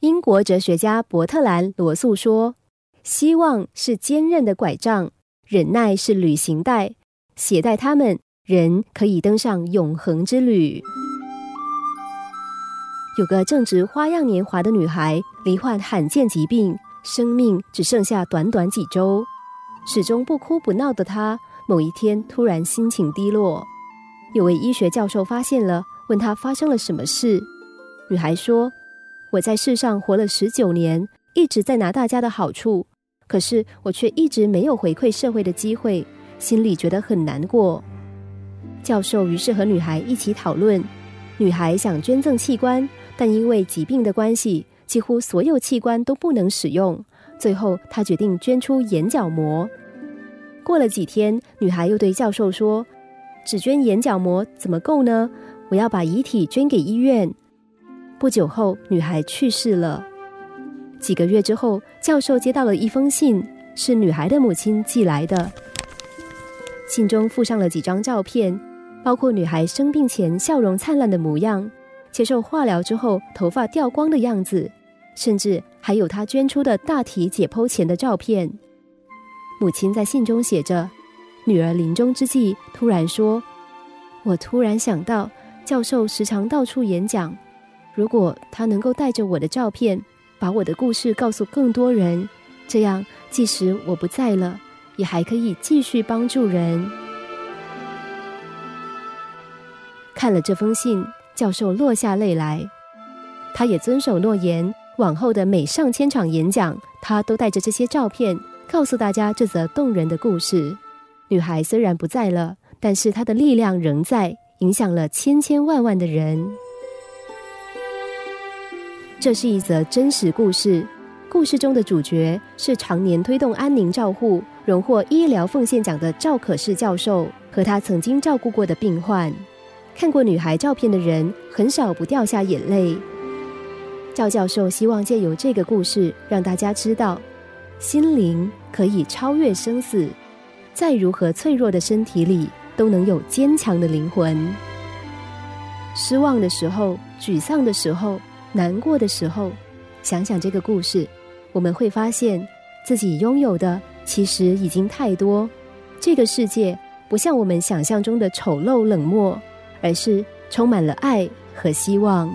英国哲学家伯特兰·罗素说：“希望是坚韧的拐杖，忍耐是旅行带，携带它们，人可以登上永恒之旅。”有个正值花样年华的女孩，罹患罕见疾病，生命只剩下短短几周。始终不哭不闹的她，某一天突然心情低落。有位医学教授发现了，问她发生了什么事。女孩说。我在世上活了十九年，一直在拿大家的好处，可是我却一直没有回馈社会的机会，心里觉得很难过。教授于是和女孩一起讨论，女孩想捐赠器官，但因为疾病的关系，几乎所有器官都不能使用。最后，她决定捐出眼角膜。过了几天，女孩又对教授说：“只捐眼角膜怎么够呢？我要把遗体捐给医院。”不久后，女孩去世了。几个月之后，教授接到了一封信，是女孩的母亲寄来的。信中附上了几张照片，包括女孩生病前笑容灿烂的模样，接受化疗之后头发掉光的样子，甚至还有她捐出的大体解剖前的照片。母亲在信中写着：“女儿临终之际，突然说，我突然想到，教授时常到处演讲。”如果他能够带着我的照片，把我的故事告诉更多人，这样即使我不在了，也还可以继续帮助人。看了这封信，教授落下泪来。他也遵守诺言，往后的每上千场演讲，他都带着这些照片，告诉大家这则动人的故事。女孩虽然不在了，但是她的力量仍在，影响了千千万万的人。这是一则真实故事，故事中的主角是常年推动安宁照护、荣获医疗奉献奖的赵可士教授和他曾经照顾过的病患。看过女孩照片的人很少不掉下眼泪。赵教授希望借由这个故事，让大家知道，心灵可以超越生死，在如何脆弱的身体里，都能有坚强的灵魂。失望的时候，沮丧的时候。难过的时候，想想这个故事，我们会发现自己拥有的其实已经太多。这个世界不像我们想象中的丑陋冷漠，而是充满了爱和希望。